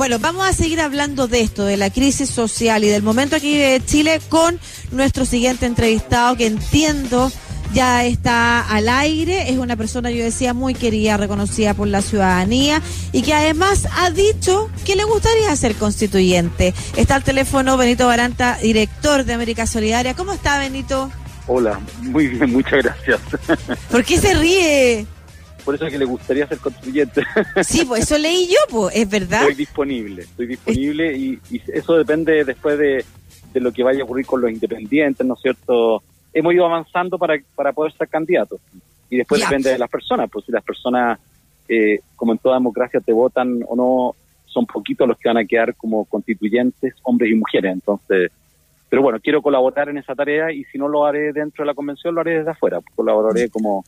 Bueno, vamos a seguir hablando de esto, de la crisis social y del momento aquí de Chile con nuestro siguiente entrevistado que entiendo ya está al aire, es una persona, yo decía, muy querida, reconocida por la ciudadanía y que además ha dicho que le gustaría ser constituyente. Está al teléfono Benito Baranta, director de América Solidaria. ¿Cómo está, Benito? Hola, muy bien, muchas gracias. ¿Por qué se ríe? Por eso es que le gustaría ser constituyente. Sí, pues eso leí yo, pues, es verdad. Estoy disponible, estoy disponible y, y eso depende después de, de lo que vaya a ocurrir con los independientes, ¿no es cierto? hemos ido avanzando para, para poder ser candidatos. Y después depende de las personas, pues si las personas, eh, como en toda democracia, te votan o no, son poquitos los que van a quedar como constituyentes, hombres y mujeres. Entonces, pero bueno, quiero colaborar en esa tarea y si no lo haré dentro de la convención, lo haré desde afuera. Colaboraré como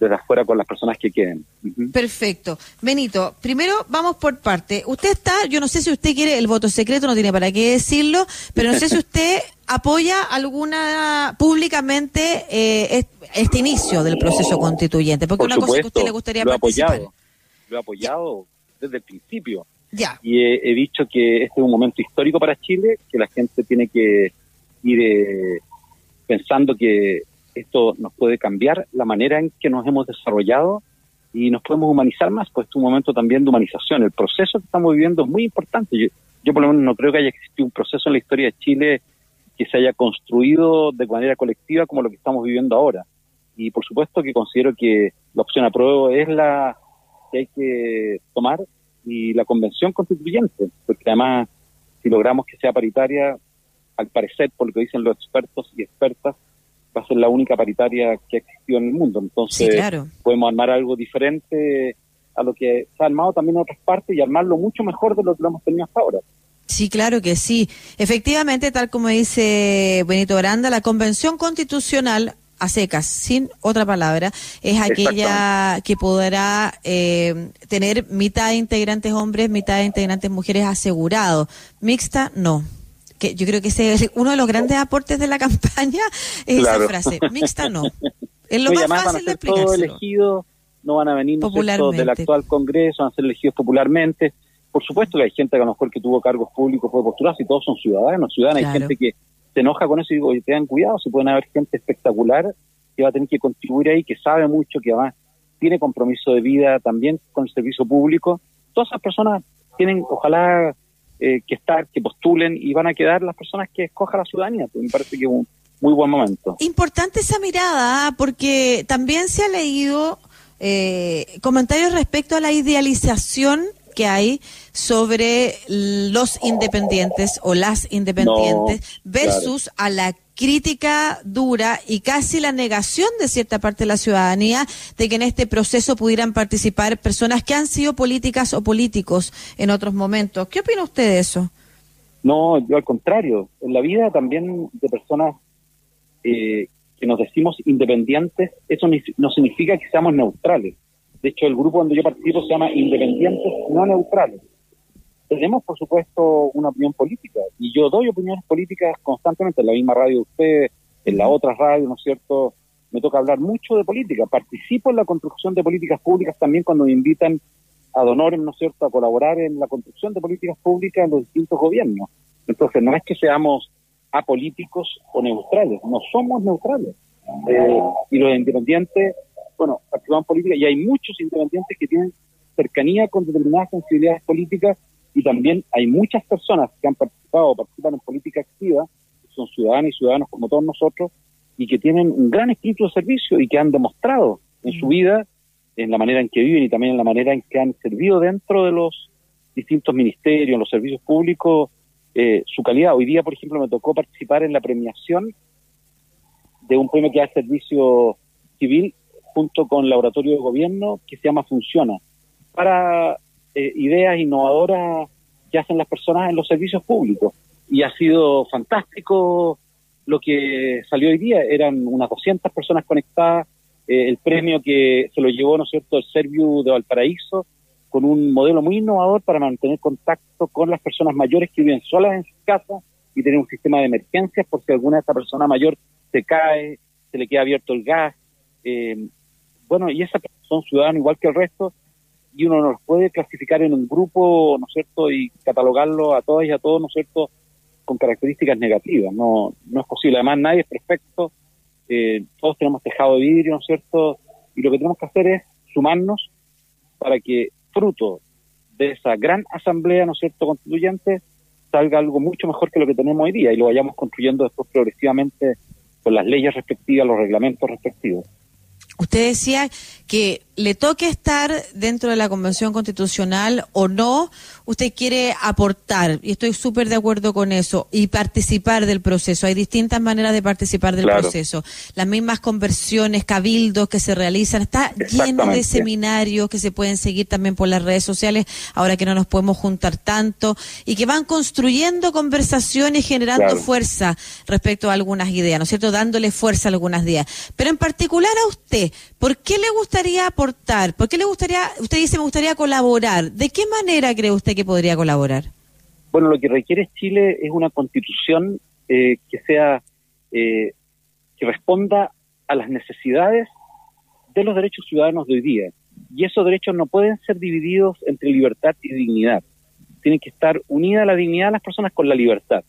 desde afuera con las personas que queden. Perfecto. Benito, primero vamos por parte. Usted está, yo no sé si usted quiere el voto secreto, no tiene para qué decirlo, pero no sé si usted apoya alguna públicamente eh, este inicio del proceso constituyente, porque una cosa que a usted le gustaría lo he Apoyado, lo he apoyado desde el principio. Ya. Y he, dicho que este es un momento histórico para Chile, que la gente tiene que ir eh, pensando que esto nos puede cambiar la manera en que nos hemos desarrollado y nos podemos humanizar más, pues es un momento también de humanización. El proceso que estamos viviendo es muy importante. Yo, por lo menos no creo que haya existido un proceso en la historia de Chile que se haya construido de manera colectiva como lo que estamos viviendo ahora. Y por supuesto que considero que la opción a prueba es la que hay que tomar y la convención constituyente, porque además si logramos que sea paritaria, al parecer, por lo que dicen los expertos y expertas, va a ser la única paritaria que ha existido en el mundo. Entonces, podemos armar algo diferente a lo que se ha armado también en otras partes y armarlo mucho mejor de lo que lo hemos tenido hasta ahora. Sí, claro que sí. Efectivamente, tal como dice Benito Granda, la Convención Constitucional a secas, sin otra palabra, es aquella que podrá eh, tener mitad de integrantes hombres, mitad de integrantes mujeres asegurados. Mixta, no que yo creo que ese es uno de los grandes aportes de la campaña, es esa frase, mixta no. Es lo más fácil de explicarlo. elegidos, no van a venir del actual Congreso, van a ser elegidos popularmente. Por supuesto que hay gente que a lo mejor que tuvo cargos públicos puede postularse y todos son ciudadanos, ciudadanos. Hay gente que se enoja con eso y digo, oye, tengan cuidado, se pueden haber gente espectacular que va a tener que contribuir ahí, que sabe mucho, que además tiene compromiso de vida también con el servicio público. Todas esas personas tienen, ojalá eh, que estar, que postulen y van a quedar las personas que escoja la ciudadanía. Pues me parece que es un muy buen momento. Importante esa mirada, ¿ah? porque también se ha leído eh, comentarios respecto a la idealización que hay sobre los independientes o las independientes versus a la crítica dura y casi la negación de cierta parte de la ciudadanía de que en este proceso pudieran participar personas que han sido políticas o políticos en otros momentos. ¿Qué opina usted de eso? No, yo al contrario. En la vida también de personas eh, que nos decimos independientes, eso no significa que seamos neutrales. De hecho, el grupo donde yo participo se llama Independientes No Neutrales tenemos, por supuesto, una opinión política. Y yo doy opiniones políticas constantemente en la misma radio de usted, en la otra radio, ¿no es cierto? Me toca hablar mucho de política. Participo en la construcción de políticas públicas también cuando me invitan a donoren, ¿no es cierto?, a colaborar en la construcción de políticas públicas en los distintos gobiernos. Entonces, no es que seamos apolíticos o neutrales, no somos neutrales. Eh, y los independientes, bueno, participan en política y hay muchos independientes que tienen cercanía con determinadas sensibilidades políticas y también hay muchas personas que han participado o participan en política activa, que son ciudadanos y ciudadanos como todos nosotros, y que tienen un gran espíritu de servicio y que han demostrado en su mm. vida, en la manera en que viven y también en la manera en que han servido dentro de los distintos ministerios, los servicios públicos, eh, su calidad. Hoy día, por ejemplo, me tocó participar en la premiación de un premio que da servicio civil junto con el laboratorio de gobierno que se llama Funciona, para eh, ideas innovadoras que hacen las personas en los servicios públicos. Y ha sido fantástico lo que salió hoy día. Eran unas 200 personas conectadas. Eh, el premio que se lo llevó, ¿no es cierto?, el Serviu de Valparaíso, con un modelo muy innovador para mantener contacto con las personas mayores que viven solas en su casa y tener un sistema de emergencias por si alguna de estas personas mayor se cae, se le queda abierto el gas. Eh, bueno, y esas son ciudadanos igual que el resto y uno no los puede clasificar en un grupo, ¿no es cierto?, y catalogarlo a todas y a todos, ¿no es cierto?, con características negativas. No, no es posible. Además, nadie es perfecto. Eh, todos tenemos tejado de vidrio, ¿no es cierto? Y lo que tenemos que hacer es sumarnos para que fruto de esa gran asamblea, ¿no es cierto?, constituyente, salga algo mucho mejor que lo que tenemos hoy día y lo vayamos construyendo después progresivamente con las leyes respectivas, los reglamentos respectivos. Usted decía que le toque estar dentro de la Convención Constitucional o no, usted quiere aportar, y estoy súper de acuerdo con eso, y participar del proceso. Hay distintas maneras de participar del proceso. Las mismas conversiones, cabildos que se realizan, está lleno de seminarios que se pueden seguir también por las redes sociales, ahora que no nos podemos juntar tanto, y que van construyendo conversaciones, generando fuerza respecto a algunas ideas, ¿no es cierto? Dándole fuerza a algunas ideas. Pero en particular a usted, ¿por qué le gustaría aportar? ¿Por qué le gustaría, usted dice, me gustaría colaborar? ¿De qué manera cree usted que podría colaborar? Bueno, lo que requiere Chile es una constitución eh, que sea, eh, que responda a las necesidades de los derechos ciudadanos de hoy día. Y esos derechos no pueden ser divididos entre libertad y dignidad. Tienen que estar unida la dignidad de las personas con la libertad.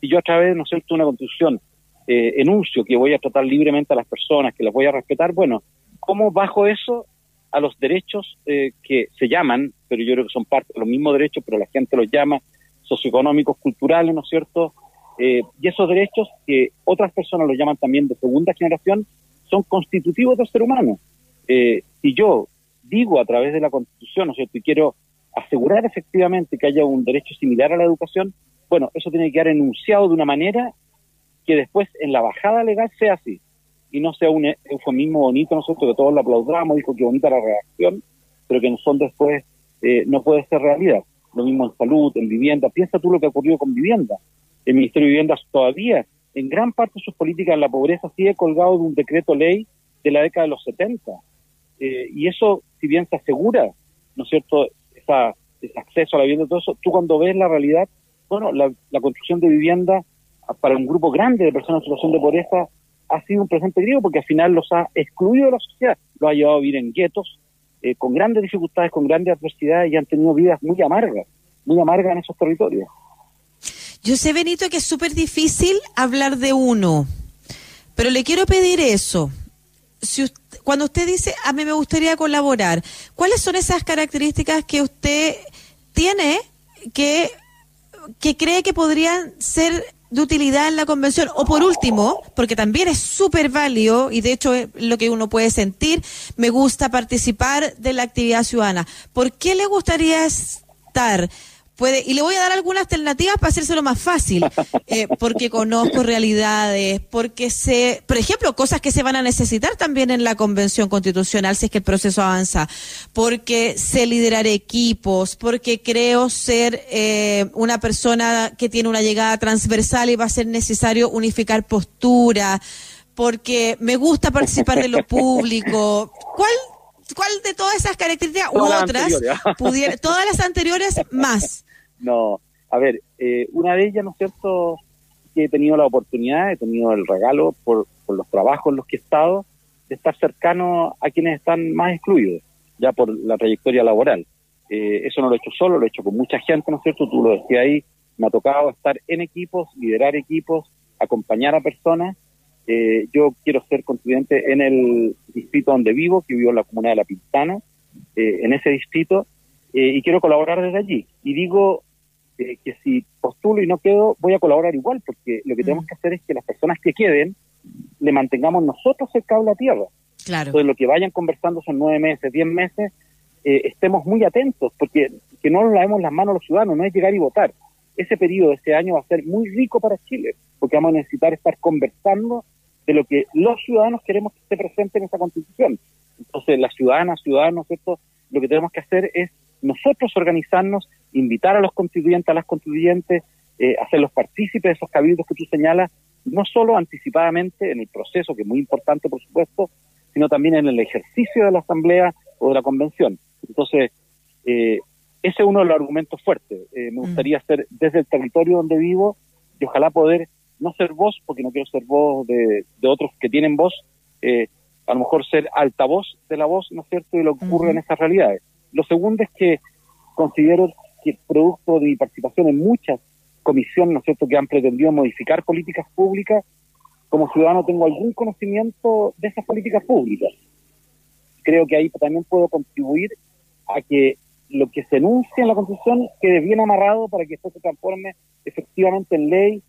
Si yo a través, ¿no sé, una constitución eh, enuncio que voy a tratar libremente a las personas, que las voy a respetar, bueno, ¿cómo bajo eso a los derechos eh, que se llaman, pero yo creo que son parte de los mismos derechos, pero la gente los llama socioeconómicos, culturales, ¿no es cierto? Eh, y esos derechos que otras personas los llaman también de segunda generación, son constitutivos del ser humano. Eh, si yo digo a través de la Constitución, ¿no es cierto?, y quiero asegurar efectivamente que haya un derecho similar a la educación, bueno, eso tiene que quedar enunciado de una manera que después en la bajada legal sea así y no sea un eufemismo bonito, nosotros que todos lo aplaudamos, dijo que bonita la reacción, pero que en el después eh, no puede ser realidad. Lo mismo en salud, en vivienda. Piensa tú lo que ha ocurrido con vivienda. El Ministerio de Vivienda todavía, en gran parte de sus políticas en la pobreza, sigue colgado de un decreto ley de la década de los 70. Eh, y eso, si bien se asegura, ¿no es cierto?, esa, ese acceso a la vivienda, todo eso, tú cuando ves la realidad, bueno, la, la construcción de vivienda para un grupo grande de personas en situación de pobreza ha sido un presente griego porque al final los ha excluido de la sociedad, los ha llevado a vivir en guetos, eh, con grandes dificultades, con grandes adversidades y han tenido vidas muy amargas, muy amargas en esos territorios. Yo sé, Benito, que es súper difícil hablar de uno, pero le quiero pedir eso. Si cuando usted dice, a mí me gustaría colaborar, ¿cuáles son esas características que usted tiene que, que cree que podrían ser de utilidad en la convención. O por último, porque también es súper válido y de hecho es lo que uno puede sentir, me gusta participar de la actividad ciudadana. ¿Por qué le gustaría estar? Puede, y le voy a dar algunas alternativas para hacérselo más fácil, eh, porque conozco realidades, porque sé, por ejemplo, cosas que se van a necesitar también en la convención constitucional si es que el proceso avanza, porque sé liderar equipos, porque creo ser eh, una persona que tiene una llegada transversal y va a ser necesario unificar postura, porque me gusta participar de lo público. ¿Cuál ¿Cuál de todas esas características u otras, pudiera, todas las anteriores más? No, a ver, eh, una de ellas, ¿no es cierto?, que he tenido la oportunidad, he tenido el regalo por, los trabajos en los que he estado, de estar cercano a quienes están más excluidos, ya por la trayectoria laboral. Eh, eso no lo he hecho solo, lo he hecho con mucha gente, ¿no es cierto? Tú lo decías ahí, me ha tocado estar en equipos, liderar equipos, acompañar a personas. Eh, yo quiero ser constituyente en el distrito donde vivo, que vivo en la comuna de La Pintana, en ese distrito, y quiero colaborar desde allí. Y digo eh, que si postulo y no quedo, voy a colaborar igual, porque lo que tenemos mm. que hacer es que las personas que queden le mantengamos nosotros el cable a tierra. Claro. Entonces, lo que vayan conversando son nueve meses, diez meses, eh, estemos muy atentos, porque que no nos lavemos las manos los ciudadanos, no es llegar y votar. Ese periodo de este año va a ser muy rico para Chile, porque vamos a necesitar estar conversando de lo que los ciudadanos queremos que esté presente en esa constitución. Entonces, las ciudadanas, ciudadanos, ¿cierto? Lo que tenemos que hacer es nosotros organizarnos, invitar a los constituyentes, a las constituyentes, eh, hacerlos partícipes de esos cabildos que tú señalas, no solo anticipadamente en el proceso, que es muy importante, por supuesto, sino también en el ejercicio de la Asamblea o de la Convención. Entonces, eh, ese es uno de los argumentos fuertes. Eh, me mm. gustaría ser desde el territorio donde vivo y ojalá poder no ser voz, porque no quiero ser voz de, otros que tienen voz, a lo mejor ser altavoz de la voz, ¿no es cierto?, y lo que ocurre en esas realidades Lo segundo es que considero que producto de mi participación en muchas comisiones, ¿no es que han pretendido modificar políticas públicas, como ciudadano tengo algún conocimiento de esas políticas públicas. Creo que ahí también puedo contribuir a que lo que se enuncia en la Constitución quede bien amarrado para que esto se transforme efectivamente en ley,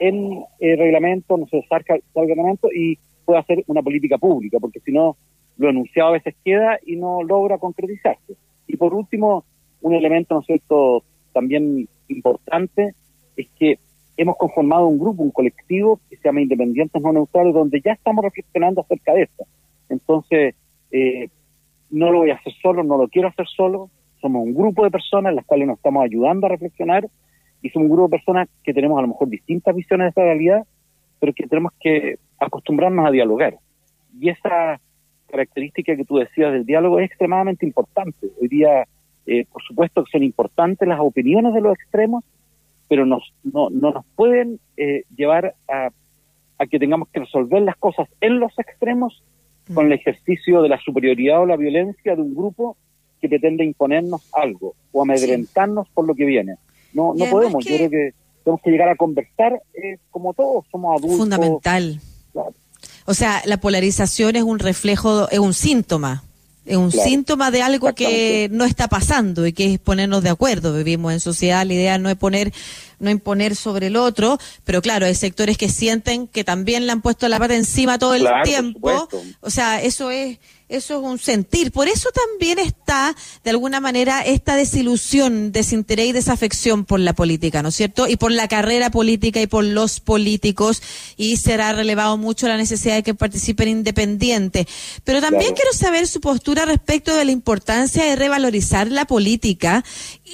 en eh, reglamento, no se salga, el reglamento y pueda ser una política pública, porque si no, lo enunciado a veces queda y no logra concretizarse. Y por último, un elemento, ¿no es cierto?, también importante, es que hemos conformado un grupo, un colectivo que se llama Independientes No Neutrales, donde ya estamos reflexionando acerca de esto. Entonces, eh, no lo voy a hacer solo, no lo quiero hacer solo, somos un grupo de personas las cuales nos estamos ayudando a reflexionar y somos un grupo de personas que tenemos a lo mejor distintas visiones de esta realidad, pero que tenemos que acostumbrarnos a dialogar. Y esa característica que tú decías del diálogo es extremadamente importante. Hoy día, eh, por supuesto que son importantes las opiniones de los extremos, pero nos, no, no nos pueden eh, llevar a, a que tengamos que resolver las cosas en los extremos con el ejercicio de la superioridad o la violencia de un grupo que pretende imponernos algo o amedrentarnos por lo que viene. No, no podemos, yo creo que tenemos que llegar a conversar eh, como todos, somos adultos. Fundamental. O sea, la polarización es un reflejo, es un síntoma. Es un síntoma de algo que no está pasando y que es ponernos de acuerdo. Vivimos en sociedad, la idea no es poner, no imponer sobre el otro, pero claro, hay sectores que sienten que también le han puesto la pata encima todo el tiempo. O sea, eso es, eso es un sentir. Por eso también está, de alguna manera, esta desilusión, desinterés y desafección por la política, ¿no es cierto? Y por la carrera política y por los políticos, y será relevado mucho la necesidad de que participen independientes. Pero también quiero saber su postura respecto de la importancia de revalorizar la política,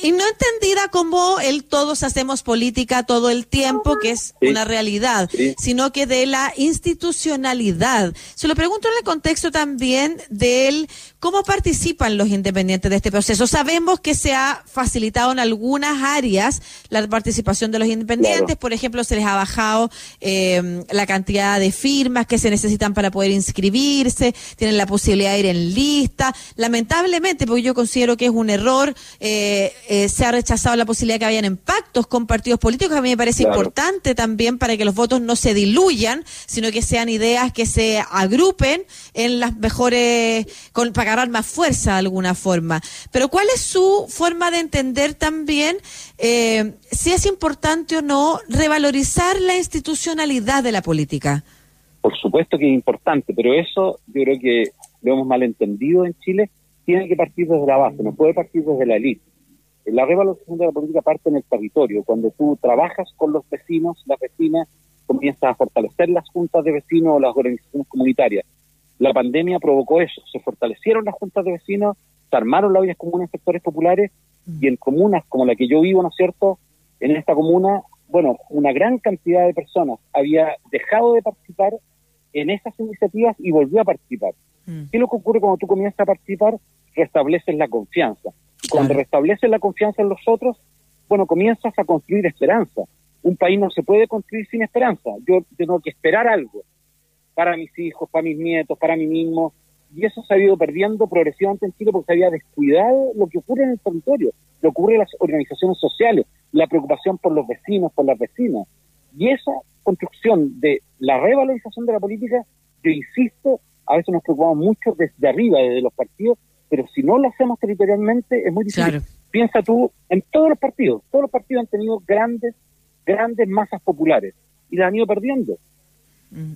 y no entendida como el todos hacemos política todo el tiempo, que es una realidad, sino que de la institucionalidad. Se lo pregunto en el contexto también de cómo participan los independientes de este proceso. Sabemos que se ha facilitado en algunas áreas la participación de los independientes, por ejemplo, se les ha bajado eh, la cantidad de firmas que se necesitan para poder inscribirse, tienen la posibilidad de ir en lista. Lamentablemente, porque yo considero que es un error, eh, eh, se ha rechazado la posibilidad de que hayan pactos con partidos políticos, a mí me parece importante también para que los votos no se diluyan, sino que sean ideas que se agrupen en las mejores con, para agarrar más fuerza de alguna forma. Pero ¿cuál es su forma de entender también eh, si es importante o no revalorizar la institucionalidad de la política? Por supuesto que es importante, pero eso yo creo que lo hemos malentendido en Chile, tiene que partir desde la base, no puede partir desde la élite. La revalorización de la política parte en el territorio, cuando tú trabajas con los vecinos, las vecinas, comienzas a fortalecer las juntas de vecinos o las organizaciones comunitarias la pandemia provocó eso, se fortalecieron las juntas de vecinos, se armaron las ollas comunes en sectores populares y en comunas como la que yo vivo, ¿no es cierto? En esta comuna, bueno, una gran cantidad de personas había dejado de participar en esas iniciativas y volvió a participar. Mm. ¿Qué es lo que ocurre cuando tú comienzas a participar? Restableces la confianza. Cuando restableces la confianza en los otros, bueno, comienzas a construir esperanza. Un país no se puede construir sin esperanza. Yo tengo que esperar algo para mis hijos, para mis nietos, para mí mismo. Y eso se ha ido perdiendo progresivamente en Chile porque se había descuidado lo que ocurre en el territorio, lo que ocurre en las organizaciones sociales, la preocupación por los vecinos, por las vecinas. Y esa construcción de la revalorización de la política, yo insisto, a veces nos preocupamos mucho desde arriba, desde los partidos, pero si no lo hacemos territorialmente es muy difícil. Piensa tú en todos los partidos, todos los partidos han tenido grandes, grandes masas populares y las han ido perdiendo.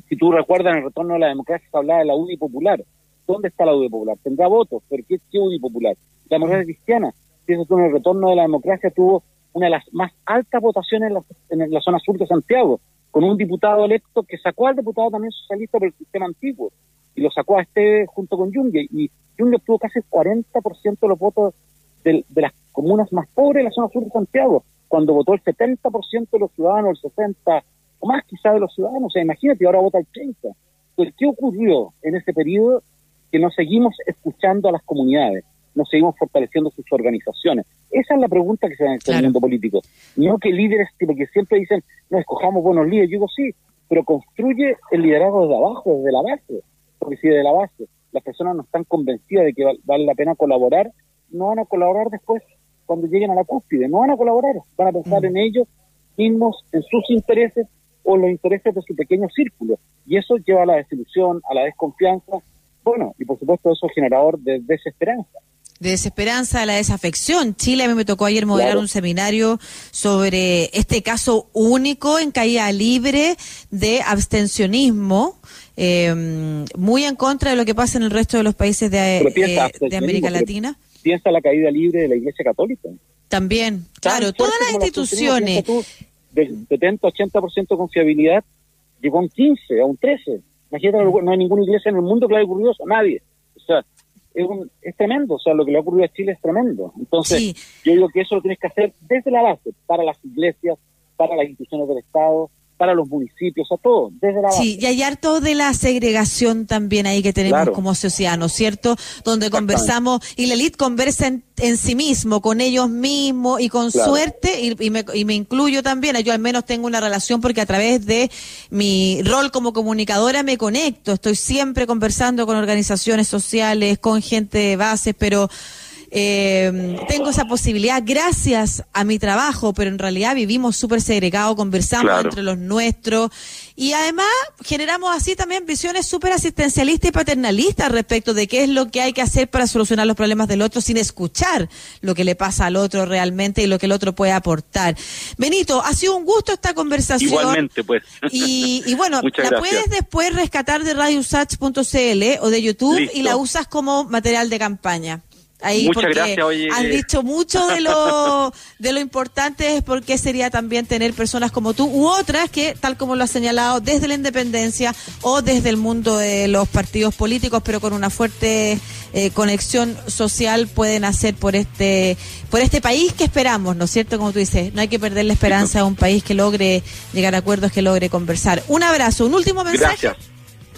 Si tú recuerdas en el retorno de la democracia se hablaba de la UDI popular. ¿Dónde está la UDI popular? Tendrá votos, pero ¿qué, qué UDI popular? La democracia cristiana. Pienso tú en el retorno de la democracia tuvo una de las más altas votaciones en la, zona sur de Santiago, con un diputado electo que sacó al diputado también socialista por el sistema antiguo y lo sacó a este junto con Junge. Y Junge obtuvo casi el 40% de los votos de, de, las comunas más pobres de la zona sur de Santiago, cuando votó el 70% de los ciudadanos, el 60%, más quizá de los ciudadanos. O sea, imagínate, ahora vota el 30. Entonces, ¿qué ocurrió en ese periodo? Que no seguimos escuchando a las comunidades, no seguimos fortaleciendo sus organizaciones. Esa es la pregunta que se da en el mundo político. No que líderes, porque siempre dicen, no escojamos buenos líderes. Yo digo, sí, pero construye el liderazgo desde abajo, desde la base. Porque si desde la base las personas no están convencidas de que vale la pena colaborar, no van a colaborar después cuando lleguen a la cúspide, no van a colaborar, van a pensar mm. en ellos mismos, en sus intereses o los intereses de su pequeño círculo. Y eso lleva a la desilusión, a la desconfianza, bueno, y por supuesto eso es generador de desesperanza de desesperanza, de la desafección. Chile, a mí me tocó ayer moderar un seminario sobre este caso único en caída libre de abstencionismo, em, muy en contra de lo que pasa en el resto de los países de, eh, América Latina. Piensa la caída libre de la Iglesia Católica. También, claro, todas las instituciones. Del 70-80% de confiabilidad llegó a un 15, a un 13. Imagínate, no hay ninguna iglesia en el mundo que le haya ocurrido eso, nadie. O sea, es, es tremendo, o sea, lo que le ha ocurrido a Chile es tremendo. Entonces, yo digo que eso lo tienes que hacer desde la base, para las iglesias, para las instituciones del Estado, para los municipios, a todo, desde la base. Sí, y hay harto de la segregación también ahí que tenemos como sociedad, ¿no es cierto? Donde conversamos, y la elite conversa en, sí mismo, con ellos mismos, y con suerte, y, me, y me incluyo también, yo al menos tengo una relación porque a través de mi rol como comunicadora me conecto, estoy siempre conversando con organizaciones sociales, con gente de base, pero eh, tengo esa posibilidad gracias a mi trabajo, pero en realidad vivimos súper segregados, conversamos entre los nuestros y además generamos así también visiones súper asistencialistas y paternalistas respecto de qué es lo que hay que hacer para solucionar los problemas del otro sin escuchar lo que le pasa al otro realmente y lo que el otro puede aportar. Benito, ha sido un gusto esta conversación. Igualmente, pues. Y, bueno, la puedes después rescatar de radiosach.cl o de YouTube y la usas como material de campaña. Ahí Muchas gracias, oye. Has dicho mucho de lo, de lo importante es porque sería también tener personas como tú u otras que, tal como lo has señalado, desde la independencia o desde el mundo de los partidos políticos, pero con una fuerte eh, conexión social, pueden hacer por este, por este país que esperamos, ¿no es cierto? Como tú dices, no hay que perder la esperanza a un país que logre llegar a acuerdos, que logre conversar. Un abrazo, un último mensaje. Gracias.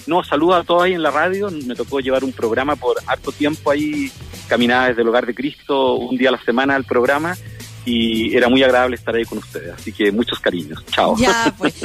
No, saludo a todos ahí en la radio. Me tocó llevar un programa por harto tiempo ahí caminaba desde el hogar de Cristo un día a la semana al programa y era muy agradable estar ahí con ustedes. Así que muchos cariños. Chao. Ya, pues.